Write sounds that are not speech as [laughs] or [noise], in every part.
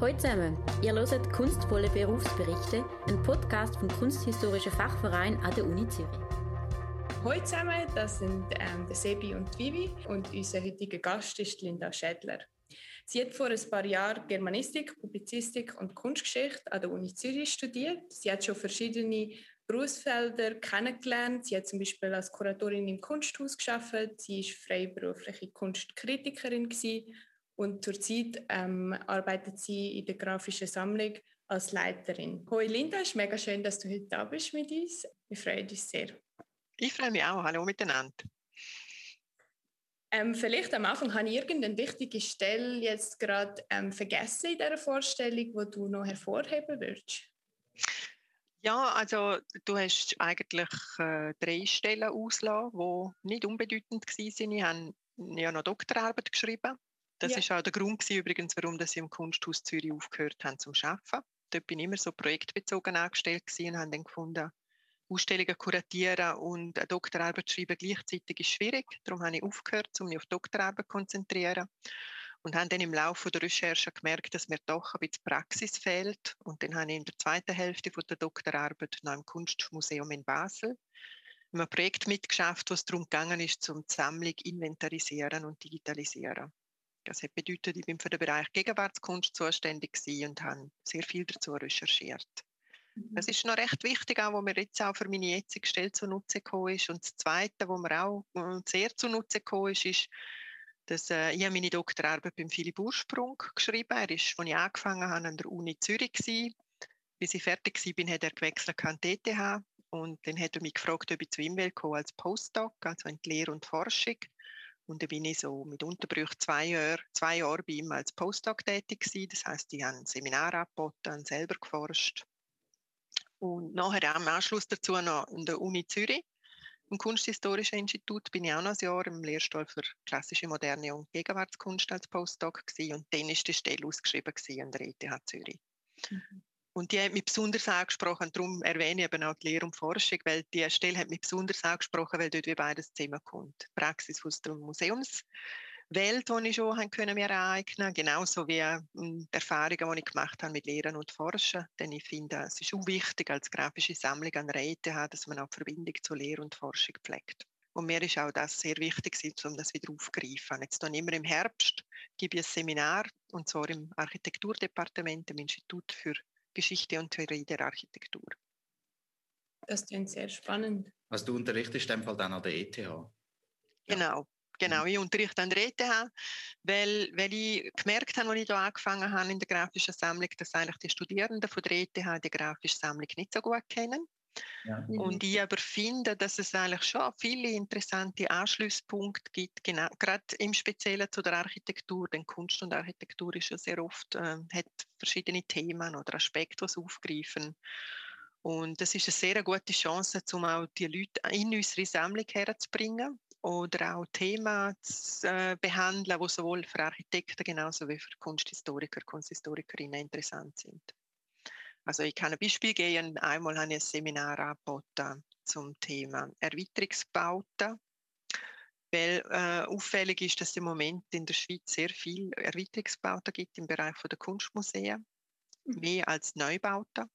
Hallo zusammen, ihr hört «Kunstvolle Berufsberichte», ein Podcast vom Kunsthistorischen Fachverein an der Uni Zürich. Hallo zusammen, das sind ähm, der Sebi und Vivi und unser heutiger Gast ist Linda Schädler. Sie hat vor ein paar Jahren Germanistik, Publizistik und Kunstgeschichte an der Uni Zürich studiert. Sie hat schon verschiedene Berufsfelder kennengelernt. Sie hat zum Beispiel als Kuratorin im Kunsthaus geschafft. Sie ist freiberufliche Kunstkritikerin und zurzeit ähm, arbeitet sie in der grafischen Sammlung als Leiterin. Hoi Linda, es ist mega schön, dass du heute da bist mit uns. Wir freuen uns sehr. Ich freue mich auch. Hallo miteinander. Ähm, vielleicht am Anfang habe ich irgendeine wichtige Stelle jetzt gerade ähm, vergessen in dieser Vorstellung, die du noch hervorheben würdest. Ja, also du hast eigentlich äh, drei Stellen ausgelassen, die nicht unbedeutend waren. Ich habe ja noch Doktorarbeit geschrieben das ja. ist auch der Grund gewesen, übrigens, warum dass sie im Kunsthaus Zürich aufgehört haben zum Arbeiten. Dort bin ich immer so projektbezogen angestellt gewesen und habe dann gefunden, Ausstellungen kuratieren und eine Doktorarbeit schreiben gleichzeitig ist schwierig. Darum habe ich aufgehört, um mich auf Doktorarbeit zu konzentrieren. Und habe dann im Laufe der Recherche gemerkt, dass mir doch ein bisschen Praxis fehlt. Und dann habe ich in der zweiten Hälfte der Doktorarbeit noch im Kunstmuseum in Basel ein Projekt mitgeschafft, wo es darum gegangen ist, zum die Sammlung inventarisieren und digitalisieren. Das hat bedeutet, ich bin für den Bereich Gegenwartskunst zuständig und habe sehr viel dazu recherchiert. Mhm. Das ist noch recht wichtig, auch, wo mir jetzt auch für meine jetzige Stelle zunutze gekommen ist. Und das Zweite, wo mir auch äh, sehr zunutze gekommen ist, ist, dass äh, ich meine Doktorarbeit beim Philipp Ursprung geschrieben habe. Er ist, als ich angefangen habe, an der Uni Zürich gewesen. Bis ich fertig war, hat er gewechselt an die ETH. Und dann hat er mich gefragt, ob ich zu ihm will als Postdoc, also in die Lehre und Forschung. Und dann bin ich so mit Unterbrüchen zwei Jahre, zwei Jahre bei ihm als Postdoc tätig gewesen. Das heißt, ich habe ein Seminar angeboten, selber geforscht. Und nachher am Anschluss dazu noch an der Uni Zürich, im Kunsthistorischen Institut, bin ich auch noch ein Jahr im Lehrstuhl für klassische, moderne und Gegenwartskunst als Postdoc gewesen. Und dann ist die Stelle ausgeschrieben an der ETH Zürich. Mhm. Und die hat mich besonders angesprochen, darum erwähne ich eben auch die Lehre und Forschung, weil die Stelle hat mich besonders angesprochen, weil dort wie beides zusammenkommt. Die Praxis aus der Museumswelt, die ich schon können mir aneignen genauso wie ähm, die Erfahrungen, die ich gemacht habe mit Lehren und Forschen. Denn ich finde, es ist auch wichtig als grafische Sammlung an der ETH, dass man auch die Verbindung zu Lehre und Forschung pflegt. Und mir ist auch das sehr wichtig, um das wieder aufzugreifen. Jetzt dann immer im Herbst gebe ich ein Seminar, und zwar im Architekturdepartement, im Institut für Geschichte und Theorie der Architektur. Das klingt sehr spannend. Also du unterrichtest in dem Fall dann an der ETH? Genau, Genau, ich unterrichte an der ETH, weil, weil ich gemerkt habe, als ich hier angefangen habe in der grafischen Sammlung, dass eigentlich die Studierenden von der ETH die grafische Sammlung nicht so gut kennen. Ja. Und ich aber finde, dass es eigentlich schon viele interessante Anschlusspunkte gibt, genau, gerade im Speziellen zu der Architektur, denn Kunst und Architektur ist ja sehr oft, äh, hat verschiedene Themen oder Aspekte, die sie aufgreifen. Und das ist eine sehr gute Chance, um auch die Leute in unsere Sammlung herzubringen oder auch Themen zu äh, behandeln, die sowohl für Architekten genauso wie für Kunsthistoriker, Kunsthistorikerinnen interessant sind. Also ich kann ein Beispiel geben. Einmal habe ich ein Seminar angeboten zum Thema Erweiterungsbauten. Weil äh, auffällig ist, dass es im Moment in der Schweiz sehr viele Erweiterungsbauten gibt im Bereich der Kunstmuseen, mhm. mehr als Neubauten.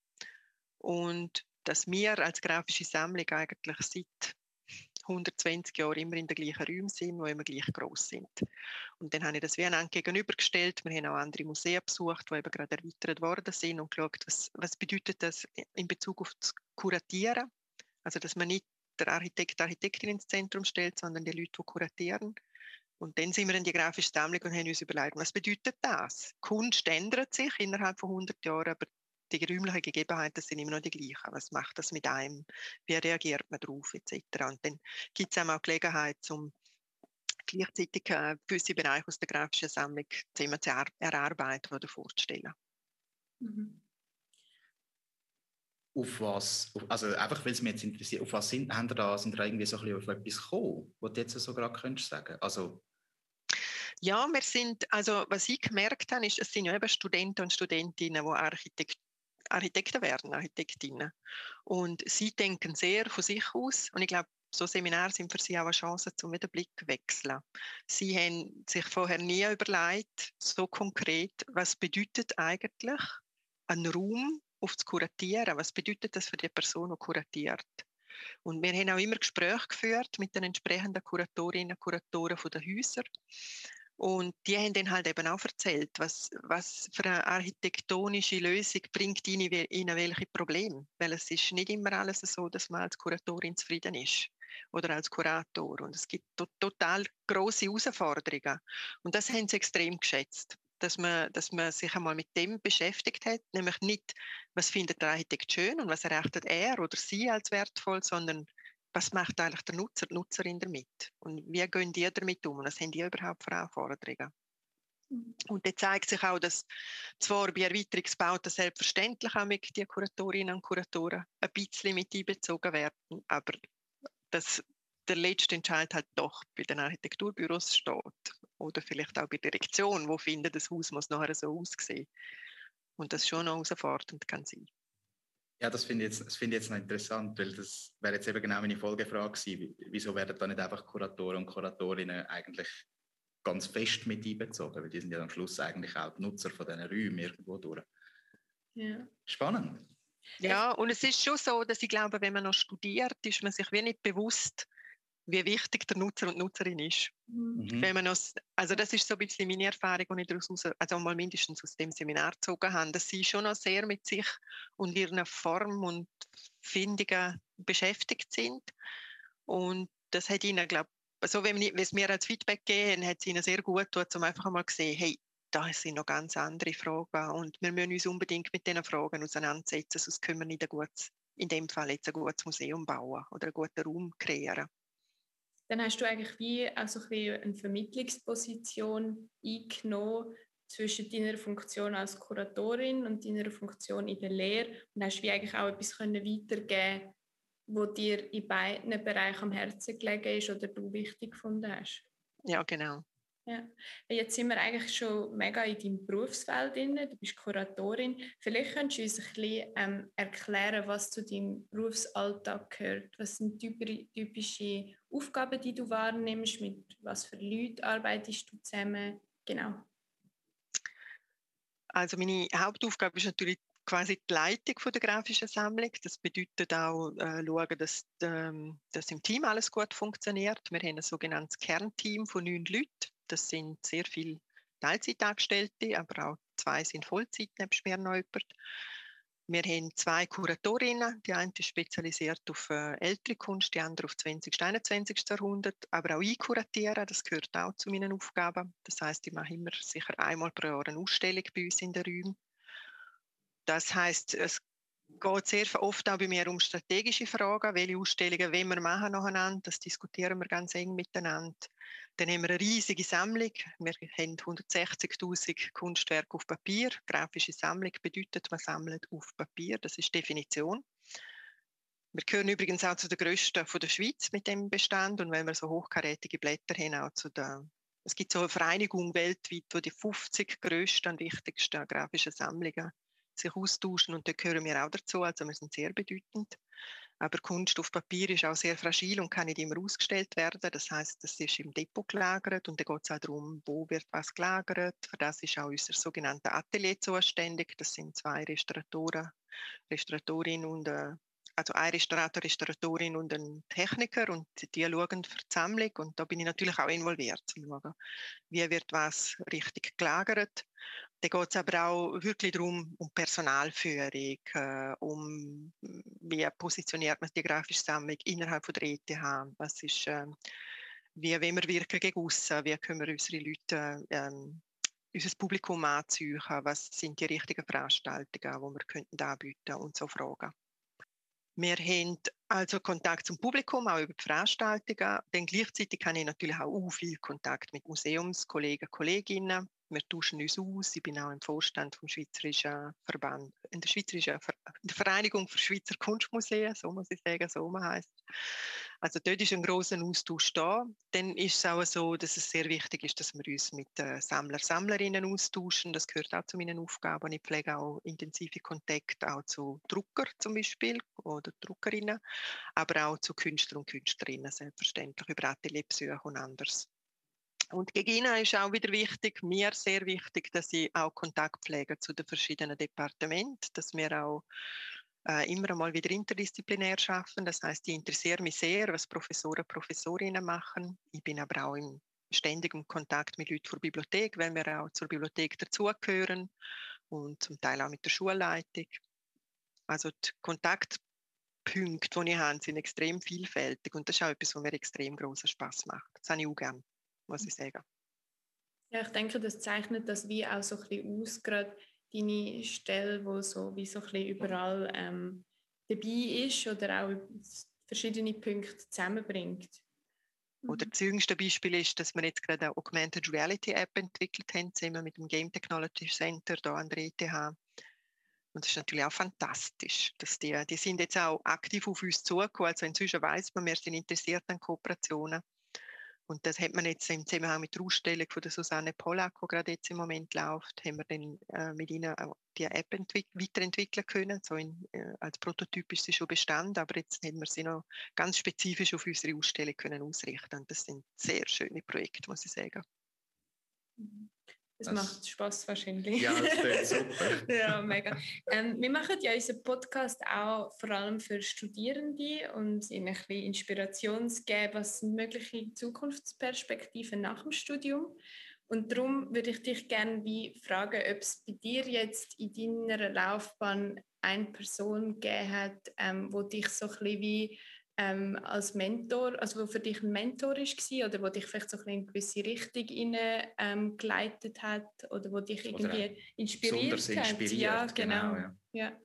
Und dass wir als grafische Sammlung eigentlich seit 120 Jahre immer in den gleichen Räumen sind, die immer gleich groß sind. Und dann habe ich das wie einander gegenübergestellt. Wir haben auch andere Museen besucht, die eben gerade erweitert worden sind und geschaut, was, was bedeutet das in Bezug auf das Kuratieren. Also, dass man nicht der Architekt, die Architektin ins Zentrum stellt, sondern die Leute, die kuratieren. Und dann sind wir in die grafische Sammlung und haben uns überlegt, was bedeutet das? Kunst ändert sich innerhalb von 100 Jahren, aber die räumlichen Gegebenheiten sind immer noch die gleichen. Was macht das mit einem? Wie reagiert man darauf etc. Und dann gibt es auch Gelegenheit, um gleichzeitig äh, gewisse Bereiche aus der grafischen Sammlung zu erarbeiten oder vorzustellen. Mhm. Auf was, also einfach weil es mich jetzt interessiert, auf was sind, haben da, sind da irgendwie so ein bisschen auf etwas gekommen, was du jetzt so gerade könntest sagen? Also ja, wir sind, also was ich gemerkt habe, ist, es sind ja eben Studenten und Studentinnen, die Architekt, Architekten werden, Architektinnen. Und sie denken sehr von sich aus. Und ich glaube, so Seminare sind für sie auch eine Chance, zum wieder Blick zu wechseln. Sie haben sich vorher nie überlegt, so konkret, was bedeutet eigentlich ein Raum auf zu kuratieren? Was bedeutet das für die Person, die kuratiert? Und wir haben auch immer Gespräche geführt mit den entsprechenden Kuratorinnen und Kuratoren der Häuser. Und die haben dann halt eben auch erzählt, was, was für eine architektonische Lösung bringt ihnen, ihnen welche Probleme. Weil es ist nicht immer alles so, dass man als Kuratorin zufrieden ist oder als Kurator. Und es gibt to total große Herausforderungen. Und das haben sie extrem geschätzt, dass man, dass man sich einmal mit dem beschäftigt hat, nämlich nicht, was findet der Architekt schön und was erachtet er oder sie als wertvoll, sondern was macht eigentlich der Nutzer, die Nutzerin damit? Und wie gehen die damit um? Und was haben die überhaupt für Anforderungen? Mhm. Und dann zeigt sich auch, dass zwar bei Erweiterungsbauten selbstverständlich auch mit die Kuratorinnen und Kuratoren ein bisschen mit einbezogen werden, aber dass der letzte Entscheid halt doch bei den Architekturbüros steht. Oder vielleicht auch bei der Direktion, wo findet das Haus muss nachher so aussehen. Und das schon noch herausfordernd kann sein. Ja, das finde ich, jetzt, find ich jetzt noch interessant, weil das wäre jetzt eben genau meine Folgefrage gewesen. Wieso werden da nicht einfach Kuratoren und Kuratorinnen eigentlich ganz fest mit einbezogen? Weil die sind ja am Schluss eigentlich auch die Nutzer von diesen Räumen irgendwo durch. Ja. Spannend. Ja, und es ist schon so, dass ich glaube, wenn man noch studiert, ist man sich wie nicht bewusst, wie wichtig der Nutzer und Nutzerin ist. Mhm. Wenn man aus, also das ist so ein bisschen meine Erfahrung, die ich daraus, also mal mindestens aus dem Seminar gezogen habe, dass sie schon noch sehr mit sich und ihren Form und Findungen beschäftigt sind. Und das hat ihnen, glaube ich, so wenn es mir als Feedback gegeben hat es ihnen sehr gut getan, um einfach mal zu sehen, hey, da sind noch ganz andere Fragen und wir müssen uns unbedingt mit diesen Fragen auseinandersetzen, sonst können wir nicht ein gutes, in dem Fall jetzt ein gutes Museum bauen oder einen guten Raum kreieren dann hast du eigentlich wie auch eine Vermittlungsposition eingenommen zwischen deiner Funktion als Kuratorin und deiner Funktion in der Lehre und hast wie eigentlich auch etwas können weitergeben wo dir in beiden Bereichen am Herzen gelegen ist oder du wichtig gefunden hast. Ja, genau. Ja. Jetzt sind wir eigentlich schon mega in deinem Berufsfeld drin. Du bist Kuratorin. Vielleicht könntest du uns ein bisschen ähm, erklären, was zu deinem Berufsalltag gehört. Was sind typische Aufgaben, die du wahrnimmst? Mit was für Leuten arbeitest du zusammen? Genau. Also meine Hauptaufgabe ist natürlich quasi die Leitung der grafischen Sammlung. Das bedeutet auch äh, schauen, dass, ähm, dass im Team alles gut funktioniert. Wir haben ein sogenanntes Kernteam von neun Leuten. Das sind sehr viele Teilzeitangestellte, aber auch zwei sind Vollzeit, noch jemand. Wir haben zwei Kuratorinnen, die eine ist spezialisiert auf äh, ältere Kunst, die andere auf 20. und 21. Jahrhundert, aber auch einkuratieren, das gehört auch zu meinen Aufgaben. Das heißt, ich mache immer sicher einmal pro Jahr eine Ausstellung bei uns in den Räumen. Das heißt, es geht sehr oft auch bei mir um strategische Fragen, welche Ausstellungen wollen wir machen nacheinander, das diskutieren wir ganz eng miteinander. Dann haben wir eine riesige Sammlung. Wir haben 160.000 Kunstwerke auf Papier. Grafische Sammlung bedeutet, man sammelt auf Papier. Das ist Definition. Wir gehören übrigens auch zu den grössten von der Schweiz mit dem Bestand. Und wenn wir so hochkarätige Blätter haben, auch zu der es gibt so eine Vereinigung weltweit, wo die 50 grössten und wichtigsten grafischen Sammlungen sich austauschen und da gehören wir auch dazu, also wir sind sehr bedeutend. Aber Kunst auf Papier ist auch sehr fragil und kann nicht immer ausgestellt werden. Das heißt, das ist im Depot gelagert und dann geht es auch darum, wo wird was gelagert. Für das ist auch unser sogenannter Atelier zuständig. Das sind zwei Restauratoren, Restauratorin und äh, also ein Restaurator, Restauratorin und ein Techniker und die schauen für die Sammlung und da bin ich natürlich auch involviert, zu schauen, wie wird was richtig gelagert da geht es aber auch wirklich darum, um Personalführung, äh, um wie positioniert man die grafische Sammlung innerhalb von der ETH, was ist, äh, wie wollen wir wirken gegen aussen, wie können wir unsere Leute, ähm, unser Publikum anziehen, was sind die richtigen Veranstaltungen, die wir könnten anbieten und so Fragen. Wir haben also Kontakt zum Publikum, auch über die Veranstaltungen. Dann gleichzeitig habe ich natürlich auch viel Kontakt mit Museumskollegen, Kolleginnen. Wir tauschen uns aus. Ich bin auch im Vorstand vom Schweizerischen Verband, in der Schweizerischen Ver der Vereinigung für Schweizer Kunstmuseen, so muss ich sagen, so heißt. Also dort ist ein großer Austausch da. Dann ist es auch so, dass es sehr wichtig ist, dass wir uns mit äh, Sammler, Sammlerinnen austauschen. Das gehört auch zu meinen Aufgaben. Ich pflege auch intensive Kontakte auch zu Drucker zum Beispiel oder Druckerinnen, aber auch zu Künstlern und Künstlerinnen selbstverständlich über Atelierbesuche und anderes. Und gegen ihn ist auch wieder wichtig, mir sehr wichtig, dass ich auch Kontakt pflege zu den verschiedenen Departementen, dass wir auch äh, immer einmal wieder interdisziplinär schaffen. Das heißt, ich interessiere mich sehr, was Professoren Professorinnen machen. Ich bin aber auch im ständigen Kontakt mit Leuten der Bibliothek, wenn wir auch zur Bibliothek dazugehören und zum Teil auch mit der Schulleitung. Also die Kontaktpunkte, die ich habe, sind extrem vielfältig und das ist auch etwas, was mir extrem großen Spaß macht. Das habe ich auch gerne, muss ich sagen. Ja, ich denke, das zeichnet das wie auch so ein bisschen aus, gerade deine Stelle, wo so wie so ein bisschen überall ähm, dabei ist oder auch verschiedene Punkte zusammenbringt. Oder mhm. das jüngste Beispiel ist, dass wir jetzt gerade eine Augmented Reality App entwickelt haben, zusammen mit dem Game Technology Center hier an der ETH. Und das ist natürlich auch fantastisch, dass die, die sind jetzt auch aktiv auf uns zugekommen. Also inzwischen weiß man, wir sind interessiert an Kooperationen. Und das hat man jetzt im Zusammenhang mit der Ausstellung von der Susanne Pollack, die gerade jetzt im Moment läuft, haben wir dann äh, mit ihnen die App weiterentwickeln können. So in, äh, als Prototyp ist sie schon bestanden, aber jetzt haben wir sie noch ganz spezifisch auf unsere Ausstellung können ausrichten. Und das sind sehr schöne Projekte, muss ich sagen. Es macht Spaß wahrscheinlich. Ja, das [laughs] super. ja, mega. Ähm, wir machen ja unseren Podcast auch vor allem für Studierende und ihnen ein bisschen Inspiration zu geben, was mögliche Zukunftsperspektiven nach dem Studium. Und darum würde ich dich gerne wie fragen, ob es bei dir jetzt in deiner Laufbahn eine Person gegeben hat, ähm, wo dich so ein bisschen wie ähm, als Mentor, also wo für dich ein Mentor war oder wo dich vielleicht so ein in eine gewisse Richtung rein, ähm, geleitet hat oder wo dich irgendwie inspiriert hat. Inspiriert, ja, genau. genau ja. ja.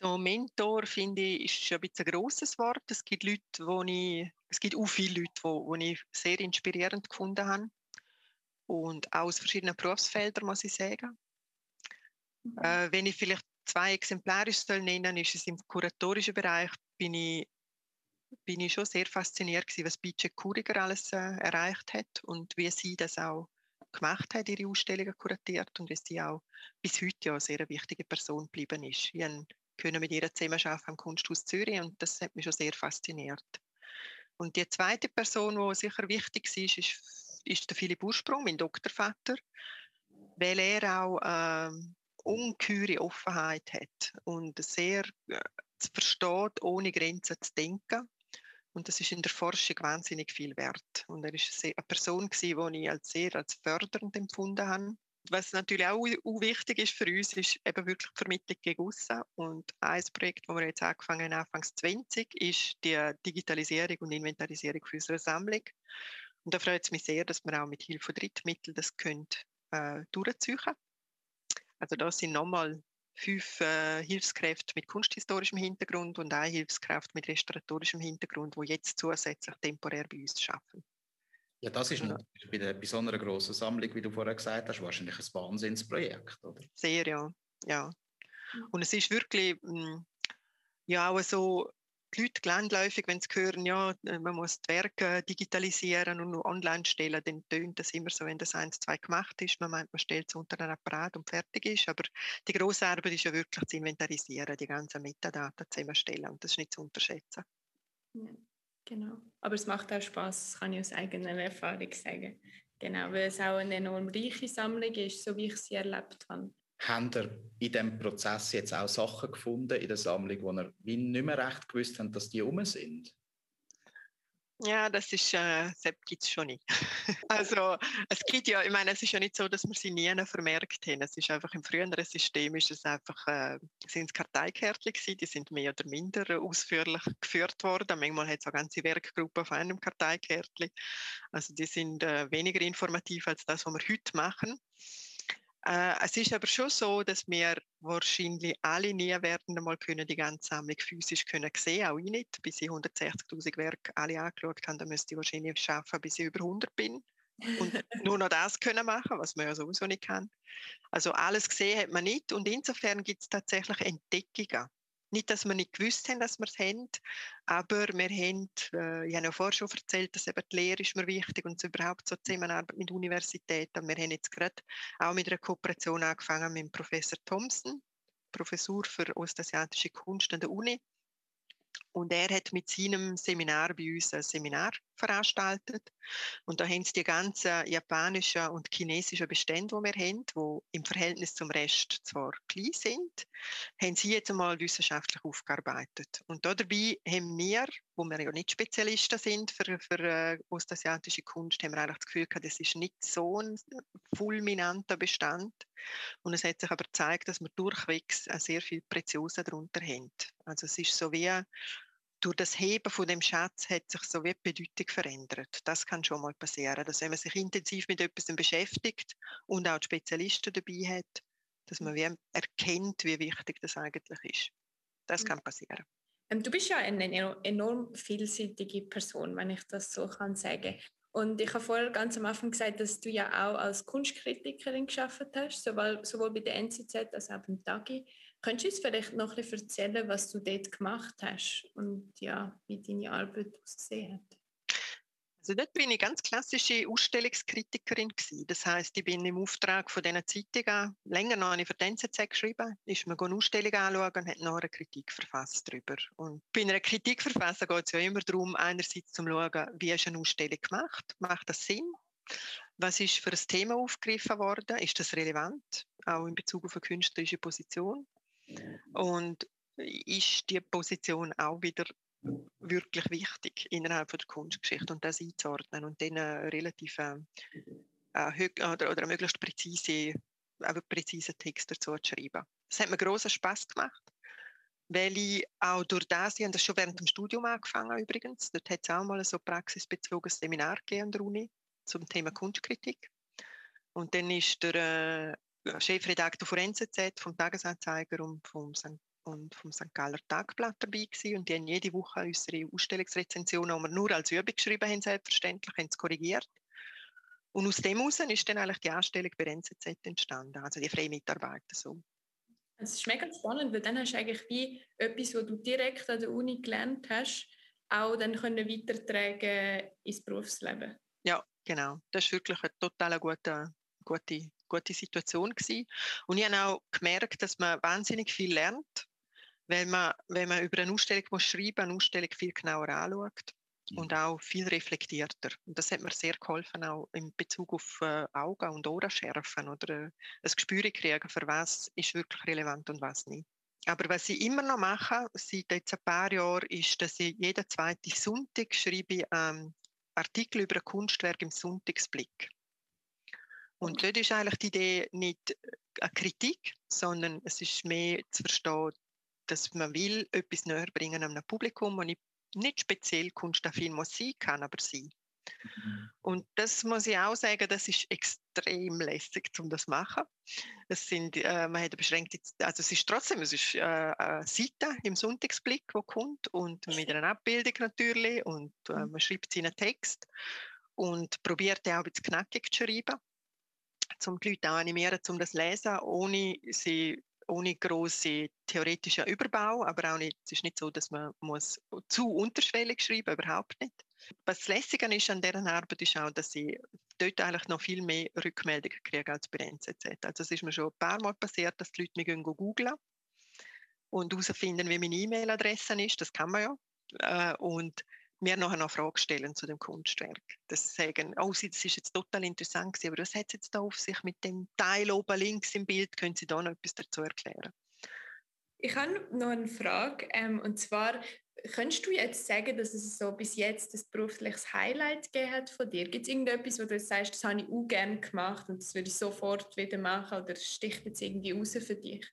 Also Mentor finde ich ist ein bisschen ein grosses Wort. Es gibt Leute, wo ich, es gibt auch viele Leute, wo, wo ich sehr inspirierend gefunden habe und auch aus verschiedenen Berufsfeldern muss ich sagen. Mhm. Äh, wenn ich vielleicht zwei exemplarisch soll nennen, ist es im kuratorischen Bereich bin ich bin ich schon sehr fasziniert gewesen, was Bice Kuriger alles äh, erreicht hat und wie sie das auch gemacht hat, ihre Ausstellungen kuratiert und wie sie auch bis heute ja eine sehr wichtige Person geblieben ist. Ich können mit ihr zusammenarbeiten am Kunsthaus Zürich und das hat mich schon sehr fasziniert. Und die zweite Person, die sicher wichtig war, ist, ist der Philipp Ursprung, mein Doktorvater, weil er auch ähm, ungeheure Offenheit hat und sehr äh, versteht, ohne Grenzen zu denken und das ist in der Forschung wahnsinnig viel wert. Und er ist eine Person, die ich als sehr als fördernd empfunden habe. Was natürlich auch, wichtig ist für uns, ist eben wirklich die Vermittlung gegen aussen. Und ein Projekt, das wir jetzt angefangen haben, Anfangs 20, ist die Digitalisierung und Inventarisierung für unsere Sammlung. Und da freut es mich sehr, dass wir auch mit Hilfe von Drittmitteln das können, äh, durchziehen Also da sind nochmal fünf äh, Hilfskräfte mit kunsthistorischem Hintergrund und eine Hilfskraft mit restauratorischem Hintergrund, die jetzt zusätzlich temporär bei uns arbeiten. Ja, das ist ja. bei der besonderen grossen Sammlung, wie du vorher gesagt hast, wahrscheinlich ein Wahnsinnsprojekt, oder? Sehr, ja. ja. Und es ist wirklich mh, hm, ja auch so die Leute landläufig, wenn sie hören, ja, man muss die Werke digitalisieren und online stellen, dann tönt das immer so, wenn das eins, zwei gemacht ist. Man meint, man stellt es unter ein Apparat und fertig ist. Aber die grosse Arbeit ist ja wirklich zu inventarisieren, die ganzen Metadaten zusammenstellen und das ist nicht zu unterschätzen. Ja, genau. Aber es macht auch Spaß, das kann ich aus eigener Erfahrung sagen. Genau, weil es auch eine enorm reiche Sammlung ist, so wie ich sie erlebt habe haben ihr in diesem Prozess jetzt auch Sachen gefunden in der Sammlung, wo ihr wie nicht mehr recht gewusst habt, dass die um sind? Ja, das ist, äh, das gibt es schon nicht. [laughs] also, es gibt ja, ich meine, es ist ja nicht so, dass wir sie nie vermerkt haben. Es ist einfach im früheren System ist es einfach, äh, sind es Karteikärtchen gewesen, die sind mehr oder minder ausführlich geführt worden. Manchmal hat es auch ganze Werkgruppen auf einem Karteikärtchen. Also, die sind äh, weniger informativ als das, was wir heute machen. Äh, es ist aber schon so, dass wir wahrscheinlich alle nie werden einmal können die ganze Sammlung physisch können sehen, auch ich nicht. Bis ich 160.000 Werke alle angeschaut habe, dann müsste ich wahrscheinlich schaffen, bis ich über 100 bin und [laughs] nur noch das können machen, was man ja sowieso nicht kann. Also alles gesehen hat man nicht und insofern gibt es tatsächlich Entdeckungen. Nicht, dass wir nicht gewusst haben, dass wir es haben, aber wir haben, äh, ich habe ja vorher schon erzählt, dass eben die Lehre ist mir wichtig und überhaupt so Zusammenarbeit mit Universitäten. Wir haben jetzt gerade auch mit einer Kooperation angefangen mit dem Professor Thompson, Professor für Ostasiatische Kunst an der Uni. Und er hat mit seinem Seminar bei uns ein Seminar veranstaltet. Und da haben sie die ganzen japanischen und chinesischen Bestände, die wir haben, die im Verhältnis zum Rest zwar klein sind, haben sie jetzt einmal wissenschaftlich aufgearbeitet. Und dabei haben wir, wo wir ja nicht Spezialisten sind für, für äh, ostasiatische Kunst, haben wir eigentlich das Gefühl gehabt, das ist nicht so ein fulminanter Bestand. Und es hat sich aber gezeigt, dass wir durchwegs sehr viel Preziosa darunter haben. Also es ist so wie durch das Heben von dem Schatz hat sich so wie die Bedeutung verändert. Das kann schon mal passieren, dass wenn man sich intensiv mit etwas beschäftigt und auch die Spezialisten dabei hat, dass man wie erkennt, wie wichtig das eigentlich ist. Das kann passieren. Ähm, du bist ja eine enorm vielseitige Person, wenn ich das so kann sagen. Und ich habe vorher ganz am Anfang gesagt, dass du ja auch als Kunstkritikerin geschafft hast, sowohl, sowohl bei der NZZ als auch beim TAGI. Könntest du uns vielleicht noch ein bisschen erzählen, was du dort gemacht hast und ja, wie deine Arbeit ausgesehen hat? Also dort bin ich ganz klassische Ausstellungskritikerin gewesen. Das heißt, ich bin im Auftrag von diesen Zeitungen länger noch eine für die NZZ geschrieben, ist mir eine Ausstellung anschauen und hat noch eine Kritik verfasst darüber. Und bei einer Kritik verfassen geht es ja immer darum, einerseits zu schauen, wie ist eine Ausstellung gemacht, macht das Sinn? Was ist für ein Thema aufgegriffen worden? Ist das relevant, auch in Bezug auf eine künstlerische Position? Und ist die Position auch wieder wirklich wichtig innerhalb der Kunstgeschichte und das einzuordnen und dann relativ äh, äh, oder, oder möglichst präzise, äh, präzise Text dazu zu schreiben. Das hat mir großen Spaß gemacht, weil ich auch durch das, ich habe das schon während dem Studium angefangen übrigens, dort hat es auch mal so praxisbezogenes Seminar gegeben an der Uni zum Thema Kunstkritik. Und dann ist der Chefredaktor von NZZ, vom Tagesanzeiger und vom St und vom St. Galler Tagblatt dabei gewesen. und die haben jede Woche unsere Ausstellungsrezensionen, die wir nur als Übung geschrieben haben, selbstverständlich, haben sie korrigiert. Und aus dem heraus ist dann eigentlich die Anstellung bei NZZ entstanden, also die freie Mitarbeiter so. Es ist mega spannend, weil dann hast du eigentlich wie etwas, was du direkt an der Uni gelernt hast, auch dann können weitertragen ins Berufsleben. Ja, genau. Das ist wirklich eine total gute, gute, gute Situation gewesen. Und ich habe auch gemerkt, dass man wahnsinnig viel lernt wenn man, wenn man über eine Ausstellung muss schreiben eine Ausstellung viel genauer anschaut mhm. und auch viel reflektierter. Und das hat mir sehr geholfen, auch in Bezug auf äh, Augen- und Ohrenschärfen oder äh, ein Gespür kriegen, für was ist wirklich relevant und was nicht. Aber was ich immer noch mache, seit jetzt ein paar Jahren, ist, dass ich jeden zweiten Sonntag schreibe ähm, Artikel über ein Kunstwerk im Sonntagsblick. Und dort ist eigentlich die Idee nicht eine Kritik, sondern es ist mehr zu verstehen, dass man will etwas näher bringen einem Publikum, ich nicht speziell kunstaffin muss sein kann, aber sein. Mhm. Und das muss ich auch sagen, das ist extrem lässig, um das zu machen. Es sind, äh, man hat eine beschränkte, also es ist trotzdem, es ist äh, eine Seite im Sonntagsblick, die kommt und mit einer Abbildung natürlich und äh, mhm. man schreibt seinen Text und probiert auch ein bisschen knackig zu schreiben, um die Leute auch animieren, um das zu lesen, ohne sie ohne große theoretischen Überbau, aber auch nicht, es ist nicht so, dass man muss zu unterschwellig schreiben, überhaupt nicht. Was lässiger ist an deren Arbeit ist auch, dass sie dort eigentlich noch viel mehr Rückmeldungen kriegen als bei der NZZ. Also es ist mir schon ein paar Mal passiert, dass die Leute mich googeln und herausfinden, wie meine E-Mail-Adresse ist. Das kann man ja. Äh, und mir nachher noch Fragen stellen zu dem Kunstwerk. Das sagen, oh, das ist jetzt total interessant gewesen, aber was hat es jetzt da auf sich mit dem Teil oben links im Bild? Können Sie da noch etwas dazu erklären? Ich habe noch eine Frage, ähm, und zwar, könntest du jetzt sagen, dass es so bis jetzt ein berufliches Highlight gegeben hat von dir? Gibt es irgendetwas, wo du sagst, das habe ich auch gerne gemacht und das würde ich sofort wieder machen oder sticht jetzt irgendwie raus für dich?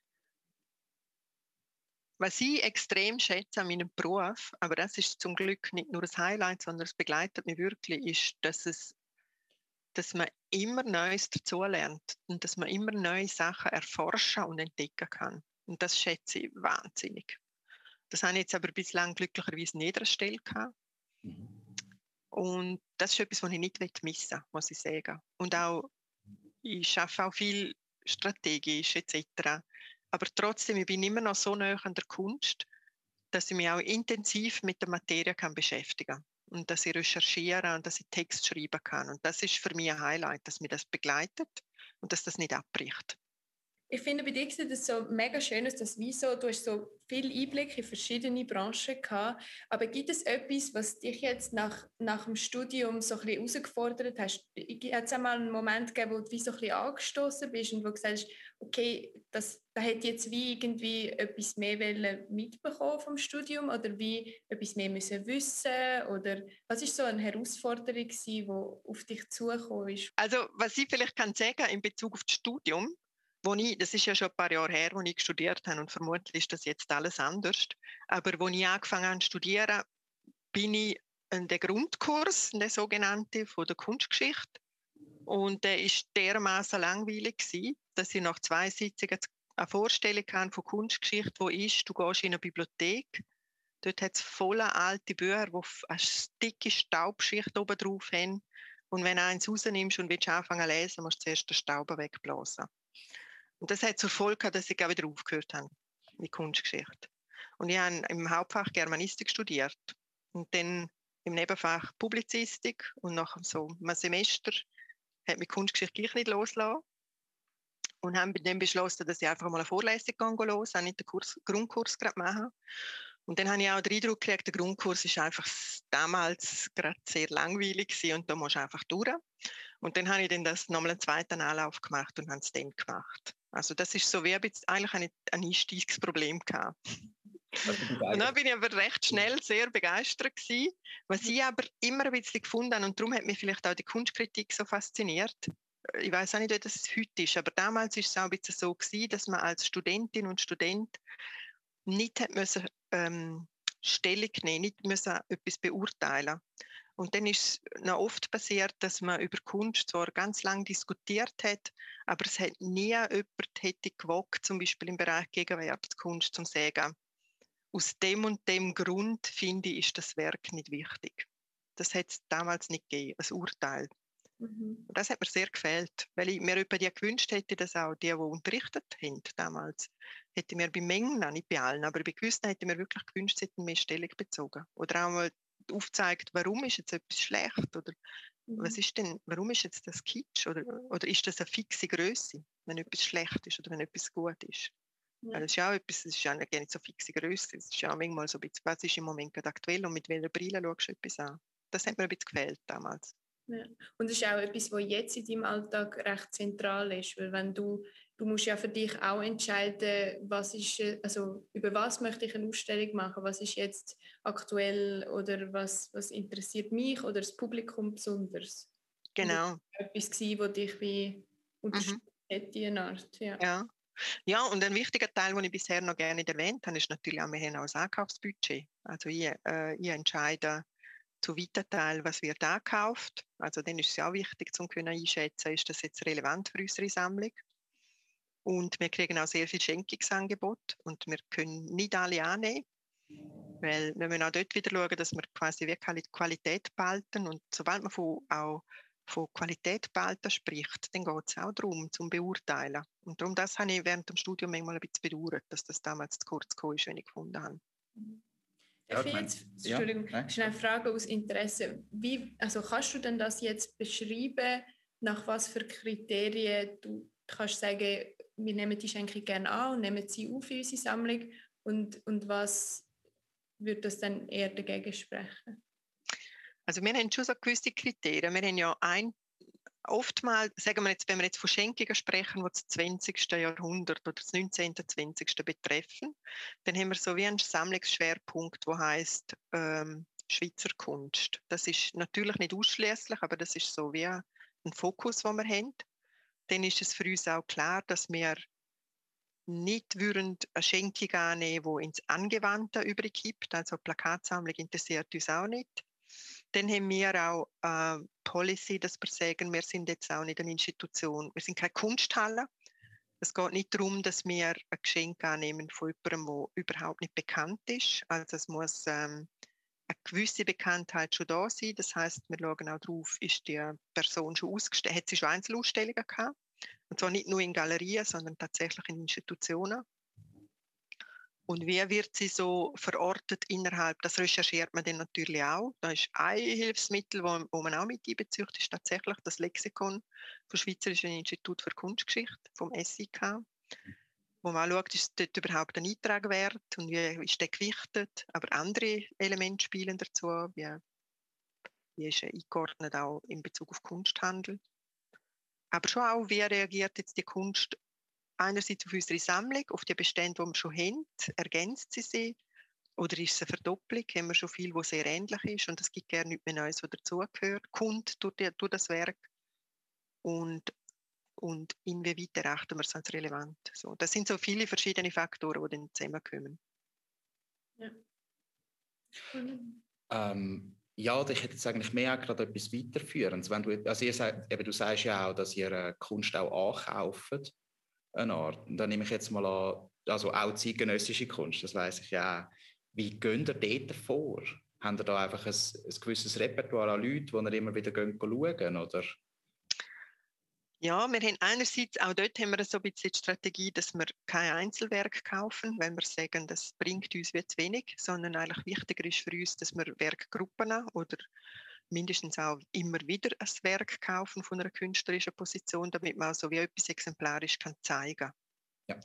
Was ich extrem schätze an meinem Beruf, aber das ist zum Glück nicht nur ein Highlight, sondern es begleitet mich wirklich, ist, dass, es, dass man immer Neues dazulernt und dass man immer neue Sachen erforschen und entdecken kann. Und das schätze ich wahnsinnig. Das habe ich jetzt aber bislang glücklicherweise nicht gehabt. Und das ist etwas, was ich nicht missen will, muss ich sagen. Und auch, ich arbeite auch viel strategisch etc. Aber trotzdem, ich bin immer noch so nah an der Kunst, dass ich mich auch intensiv mit der Materie kann beschäftigen und dass ich recherchieren und dass ich Text schreiben kann. Und das ist für mich ein Highlight, dass mir das begleitet und dass das nicht abbricht. Ich finde bei dir sieht es so mega schön aus, dass wie so, du hast so viel Einblick in verschiedene Branchen gehabt. Aber gibt es etwas, was dich jetzt nach, nach dem Studium so ein herausgefordert hast? Hat es einmal einen Moment gegeben, wo du wie so ein bisschen angestoßen bist und wo du gesagt hast, okay, das, da hätte jetzt wie irgendwie etwas mehr mitbekommen vom Studium oder wie etwas mehr müssen wissen oder was ist so eine Herausforderung die auf dich zugekommen ist? Also was ich vielleicht kann sagen in Bezug auf das Studium, wo ich, das ist ja schon ein paar Jahre her, als ich studiert habe und vermutlich ist das jetzt alles anders, aber als ich angefangen habe zu studieren, bin ich in den Grundkurs, in der sogenannte von der Kunstgeschichte. Und der ist dermaßen langweilig gewesen, dass ich nach zwei Sitzungen eine Vorstellung hatte von Kunstgeschichte, wo ist, du gehst in eine Bibliothek, dort hat es volle alte Bücher, die eine dicke Staubschicht oben drauf haben. Und wenn du eins rausnimmst und willst anfangen zu lesen, musst du zuerst den Staub wegblasen. Und das hat zur Folge, dass ich auch wieder aufgehört habe mit Kunstgeschichte. Und ich habe im Hauptfach Germanistik studiert und dann im Nebenfach Publizistik und nach so einem Semester hat mich Kunstgeschichte gleich nicht losgelassen und haben dann beschlossen, dass ich einfach mal eine Vorlesung gehen los, auch nicht den Kurs, Grundkurs gerade machen. Und dann habe ich auch den Eindruck gekriegt, der Grundkurs ist einfach damals gerade sehr langweilig gewesen und da musst du einfach durch. Und dann habe ich dann das nochmal einen zweiten Anlauf gemacht und habe es dann gemacht. Also das ist so wie eigentlich ein, ein Einstiegsproblem gehabt. Und dann bin ich aber recht schnell sehr begeistert gewesen, was ich aber immer ein bisschen gefunden habe und darum hat mich vielleicht auch die Kunstkritik so fasziniert. Ich weiß auch nicht, wie das heute ist, aber damals ist es auch ein bisschen so gewesen, dass man als Studentin und Student nicht hat müssen, ähm, Stellung nehmen, nicht müssen etwas beurteilen. Und dann ist es noch oft passiert, dass man über Kunst zwar ganz lange diskutiert hat, aber es hat nie jemand hätte gewagt, zum Beispiel im Bereich Gegenwartskunst, zum sagen, aus dem und dem Grund finde ich, ist das Werk nicht wichtig. Das hat es damals nicht gegeben, ein Urteil. Mhm. Das hat mir sehr gefällt, weil ich mir über die gewünscht hätte, dass auch die, die unterrichtet haben damals, hätte mir bei Mengen, nicht bei allen, aber bei gewissen hätte mir wirklich gewünscht, sie hätten mehr Stellung bezogen. Oder auch mal aufzeigt, warum ist jetzt etwas schlecht oder mhm. was ist denn, warum ist jetzt das Kitsch oder, oder ist das eine fixe Größe, wenn etwas schlecht ist oder wenn etwas gut ist. Ja. Das ist ja auch etwas, das ist ja nicht so fixe Größe, es ist ja manchmal so ein bisschen, was ist im Moment gerade aktuell und mit welcher Brille schaust du etwas an. Das hat mir ein bisschen gefällt damals. Ja. Und es ist auch etwas, was jetzt in deinem Alltag recht zentral ist, weil wenn du du musst ja für dich auch entscheiden, was ist, also über was möchte ich eine Ausstellung machen, was ist jetzt aktuell oder was, was interessiert mich oder das Publikum besonders. Genau. Etwas gewesen, was dich wie unterstützt mhm. hätte, in Art. Ja. ja. Ja, und ein wichtiger Teil, den ich bisher noch gerne erwähnt habe, ist natürlich auch, wir haben auch das Ankaufsbudget. Also ich, äh, ich entscheide zu weiten Teil, was wird angekauft. Also dann ist es ja auch wichtig, um einschätzen, ist das jetzt relevant für unsere Sammlung. Und wir kriegen auch sehr viel Schenkungsangebote und wir können nicht alle annehmen. Weil wir müssen auch dort wieder schauen, dass wir quasi wirklich Qualität behalten. Und sobald man von, auch von Qualität behalten spricht, dann geht es auch darum, zum Beurteilen. Und darum das habe ich während dem Studium manchmal ein bisschen bedauert, dass das damals zu kurz kam, wenn ich gefunden habe. Ja, ich jetzt, Entschuldigung, ja, schnell eine Frage aus Interesse. Wie, also kannst du denn das jetzt beschreiben, nach was für Kriterien du kannst sagen, wir nehmen die Schenkung gerne an und nehmen sie auf in unsere Sammlung und, und was würde das dann eher dagegen sprechen? Also wir haben schon so gewisse Kriterien. Wir haben ja ein, oftmals, sagen wir jetzt, wenn wir jetzt von Schenkungen sprechen, die das 20. Jahrhundert oder das 19. und 20. betreffen, dann haben wir so wie einen Sammlungsschwerpunkt, der heißt ähm, Schweizer Kunst. Das ist natürlich nicht ausschließlich, aber das ist so wie ein Fokus, den wir haben dann ist es für uns auch klar, dass wir nicht würden eine Schenkung annehmen, die ins Angewandte überkippt. Also Plakatsammlung interessiert uns auch nicht. Dann haben wir auch eine Policy, dass wir sagen, wir sind jetzt auch nicht eine Institution, wir sind keine Kunsthalle. Es geht nicht darum, dass wir ein Geschenk annehmen von jemandem, der überhaupt nicht bekannt ist. Also es muss ähm, gewisse Bekanntheit schon da sein. Das heißt, wir schauen auch darauf, ist die Person schon ausgestellt, hat sie schon Einzelausstellungen gehabt? Und zwar nicht nur in Galerien, sondern tatsächlich in Institutionen. Und wie wird sie so verortet innerhalb? Das recherchiert man dann natürlich auch. Da ist ein Hilfsmittel, wo, wo man auch mit einbezieht, ist tatsächlich das Lexikon vom Schweizerischen Institut für Kunstgeschichte, vom SIK, wo man schaut, ist dort überhaupt ein Eintrag wert und wie ist der gewichtet. Aber andere Elemente spielen dazu, wie, wie ist er eingeordnet auch in Bezug auf Kunsthandel. Aber schon auch, wie reagiert jetzt die Kunst einerseits auf unsere Sammlung, auf die Bestände, die wir schon haben, ergänzt sie sie? Oder ist es eine Verdopplung? Haben wir schon viel, was sehr ähnlich ist und es gibt gerne nichts mehr Neues, was dazugehört, kommt durch, durch das Werk? Und, und inwieweit erachten wir es als relevant? So, das sind so viele verschiedene Faktoren, die dann zusammenkommen. Ja. Ähm, ja, ich hätte jetzt eigentlich mehr gerade etwas weiterführen. Wenn du, also ihr, eben, du sagst ja auch, dass ihr äh, Kunst auch ankauft eine Art. Und dann nehme ich jetzt mal an, also auch zeitgenössische Kunst, das weiß ich ja Wie gehen ihr dort vor? Haben ihr da einfach ein, ein gewisses Repertoire an Leuten, die ihr immer wieder schauen, oder? Ja, wir haben einerseits, auch dort haben wir so ein bisschen die Strategie, dass wir kein Einzelwerk kaufen, wenn wir sagen, das bringt uns wie zu wenig, sondern eigentlich wichtiger ist für uns, dass wir Werkgruppen oder mindestens auch immer wieder ein Werk kaufen von einer künstlerischen Position, damit man so wie etwas exemplarisch kann zeigen ja.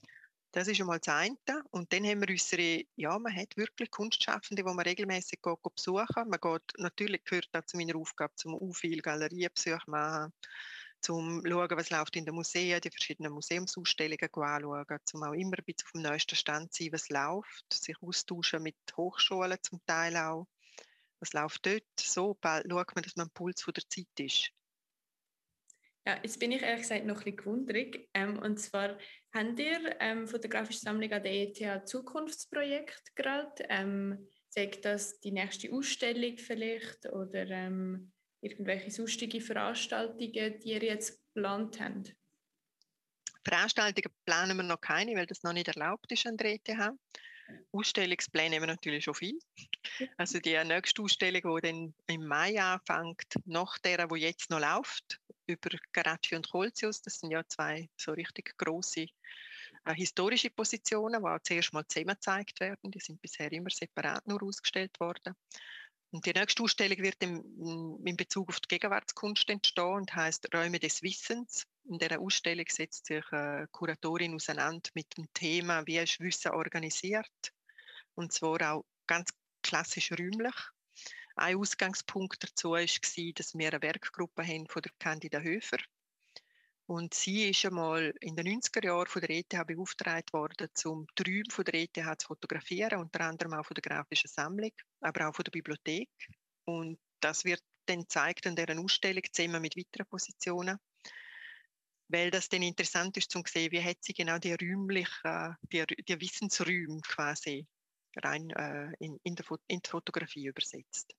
Das ist einmal das eine. Und dann haben wir unsere, ja, man hat wirklich Kunstschaffende, die man regelmäßig besuchen Man geht, natürlich gehört auch zu meiner Aufgabe, zum U viel Galerienbesuch machen, zum schauen, was läuft in den Museen, die verschiedenen Museumsausstellungen anschauen, zum auch immer ein bisschen auf dem neuesten Stand sein, was läuft, sich austauschen mit Hochschulen zum Teil auch was läuft dort? So schaut man, dass man am Puls der Zeit ist. Ja, jetzt bin ich ehrlich gesagt noch ein bisschen gewundert. Ähm, und zwar, habt ihr ähm, fotografische Sammlung an der ETH Zukunftsprojekt gerade? Ähm, sagt das die nächste Ausstellung vielleicht oder ähm, irgendwelche sonstige Veranstaltungen, die ihr jetzt geplant habt? Veranstaltungen planen wir noch keine, weil das noch nicht erlaubt ist an der ETH. Ausstellungspläne haben wir natürlich schon viel. Also die nächste Ausstellung, die dann im Mai anfängt, nach der, die jetzt noch läuft, über Caracci und Colzius, das sind ja zwei so richtig große äh, historische Positionen, die auch zuerst mal zusammen gezeigt werden. Die sind bisher immer separat nur ausgestellt worden. Und die nächste Ausstellung wird im, in Bezug auf die Gegenwartskunst entstehen und heißt Räume des Wissens. In dieser Ausstellung setzt sich eine Kuratorin auseinander mit dem Thema, wie ist Wissen organisiert. Und zwar auch ganz klassisch räumlich. Ein Ausgangspunkt dazu war, dass wir eine Werkgruppe haben von der Candida Höfer. Und sie ist einmal in den 90er Jahren von der ETH beauftragt worden, um die Räume von der ETH zu fotografieren, unter anderem auch von der grafischen Sammlung, aber auch von der Bibliothek. Und das wird dann gezeigt in dieser Ausstellung zusammen mit weiteren Positionen weil das dann interessant ist, zu sehen, wie hat sie genau die räumlichen, die, die Wissensräume quasi rein äh, in, in, der, in die Fotografie übersetzt.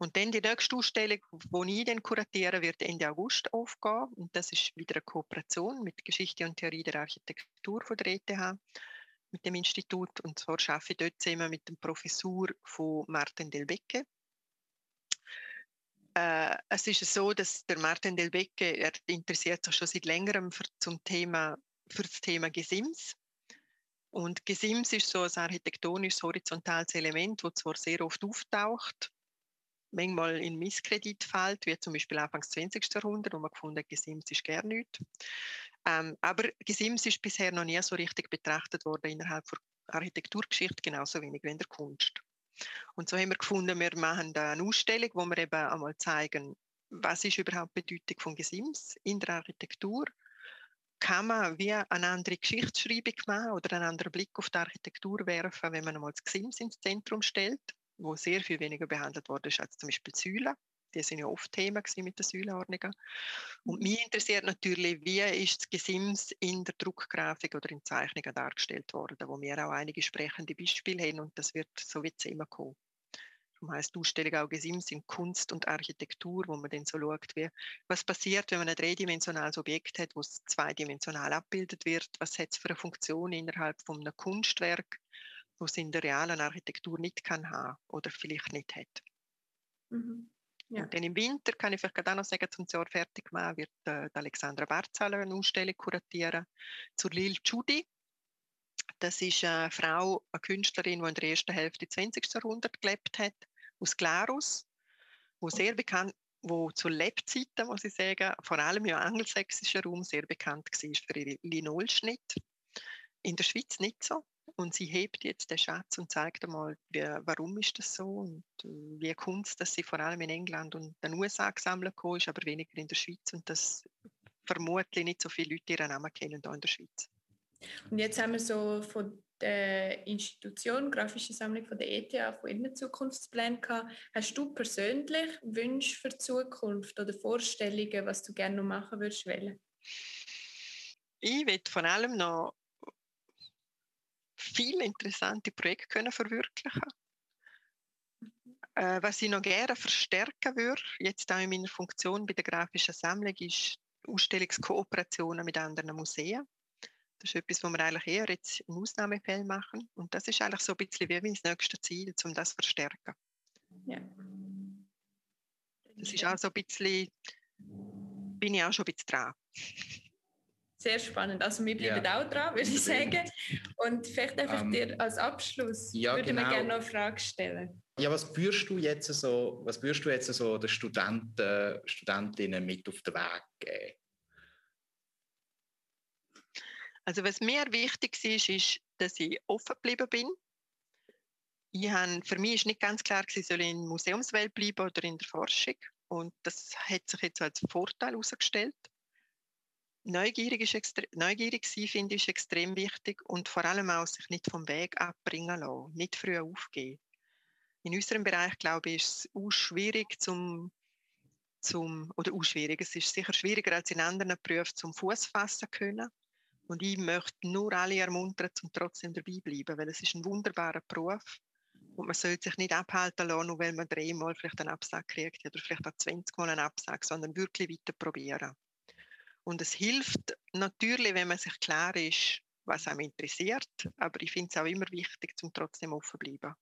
Und dann die nächste Ausstellung, die ich dann kuratiere, wird Ende August aufgehen. Und das ist wieder eine Kooperation mit Geschichte und Theorie der Architektur von der ETH, mit dem Institut. Und zwar arbeite ich dort zusammen mit dem Professor von Martin Delbecque. Äh, es ist so, dass der Martin Delbecque, er interessiert sich schon seit längerem für, zum Thema, für das Thema Gesims. Und Gesims ist so ein architektonisches horizontales Element, das zwar sehr oft auftaucht, manchmal in Misskredit fällt, wie zum Beispiel Anfang des 20. Jahrhunderts, wo man gefunden hat, Gesims ist gar nichts. Ähm, aber Gesims ist bisher noch nie so richtig betrachtet worden innerhalb der Architekturgeschichte, genauso wenig wie in der Kunst. Und so haben wir gefunden, wir machen da eine Ausstellung, wo wir eben einmal zeigen, was ist überhaupt die Bedeutung von Gesims in der Architektur. Kann man wie eine andere Geschichtsschreibung machen oder einen anderen Blick auf die Architektur werfen, wenn man einmal das Gesims ins Zentrum stellt, wo sehr viel weniger behandelt wurde als zum Beispiel die Säule. Die sind ja oft Thema mit den Säulenordnungen. Und mich interessiert natürlich, wie ist das Gesims in der Druckgrafik oder in Zeichnungen dargestellt worden, wo wir auch einige sprechende Beispiele haben und das wird so wie immer kommen. Darum heisst die Ausstellung auch Gesims in Kunst und Architektur, wo man dann so schaut, wie, was passiert, wenn man ein dreidimensionales Objekt hat, wo es zweidimensional abgebildet wird, was hat es für eine Funktion innerhalb von einem Kunstwerk, was in der realen Architektur nicht kann haben oder vielleicht nicht hat. Mhm. Ja. Und dann im Winter, kann ich vielleicht auch noch sagen, zum Jahr fertig machen, wird äh, Alexandra Barzaler eine Ausstellung kuratieren zur Lil Judy. Das ist eine Frau, eine Künstlerin, die in der ersten Hälfte des 20. Jahrhunderts gelebt hat, aus Glarus, wo sehr bekannt, wo zu Lebzeiten, muss ich sagen, vor allem im angelsächsischen Raum sehr bekannt war für ihren Linolschnitt. In der Schweiz nicht so. Und sie hebt jetzt den Schatz und zeigt einmal, wie, warum ist das so und äh, wie Kunst, dass sie vor allem in England und den USA gesammelt ist, aber weniger in der Schweiz und dass vermutlich nicht so viele Leute ihren Namen kennen hier in der Schweiz. Und jetzt haben wir so von der Institution Grafische Sammlung von der ETH von ihren Zukunftsplänen gehabt. Hast du persönlich Wünsche für die Zukunft oder Vorstellungen, was du gerne noch machen würdest? Wollen? Ich will vor allem noch viele interessante Projekte können verwirklichen äh, Was ich noch gerne verstärken würde, jetzt auch in meiner Funktion bei der grafischen Sammlung, ist Ausstellungskooperationen mit anderen Museen. Das ist etwas, was wir eigentlich eher jetzt im Ausnahmefall machen. Und das ist eigentlich so ein bisschen wie mein nächstes Ziel, um das zu verstärken. Ja. Das ist auch so ein bisschen, bin ich auch schon ein bisschen dran. Sehr spannend. Also wir bleiben ja. auch dran, würde ich sagen. Und vielleicht einfach um, ähm, dir als Abschluss ja, würde genau. mir gerne noch eine Frage stellen. Ja, was würdest du jetzt so, was du jetzt so den Studenten, Studentinnen mit auf den Weg geben? Also was mir wichtig ist, ist, dass ich offen geblieben bin. Ich habe, für mich ist nicht ganz klar, ich soll in der Museumswelt bleiben oder in der Forschung. Und das hat sich jetzt als Vorteil herausgestellt neugierig, ist extre neugierig sein, finde ich, extrem wichtig und vor allem auch sich nicht vom Weg abbringen lassen, nicht früh aufgeben. In unserem Bereich, glaube ich, ist es auch schwierig zum, zum oder auch schwierig, es ist sicher schwieriger als in anderen Berufen zum Fuß fassen können. Und ich möchte nur alle ermuntern, zum trotzdem dabei bleiben, weil es ist ein wunderbarer Beruf und man sollte sich nicht abhalten lassen, nur weil man dreimal vielleicht einen Absag kriegt oder vielleicht auch 20 Mal einen Absag, sondern wirklich weiter probieren. Und es hilft natürlich, wenn man sich klar ist, was einem interessiert. Aber ich finde es auch immer wichtig, zum trotzdem offen zu bleiben.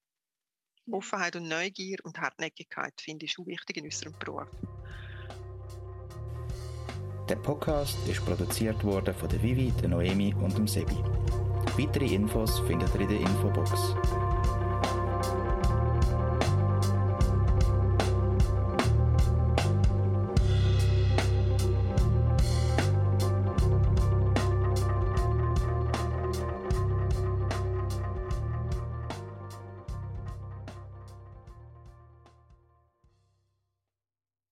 Offenheit und Neugier und Hartnäckigkeit finde ich schon wichtig in unserem Beruf. Der Podcast ist produziert worden von der Vivi, der Noemi und dem Sebi. Weitere Infos findet ihr in der Infobox.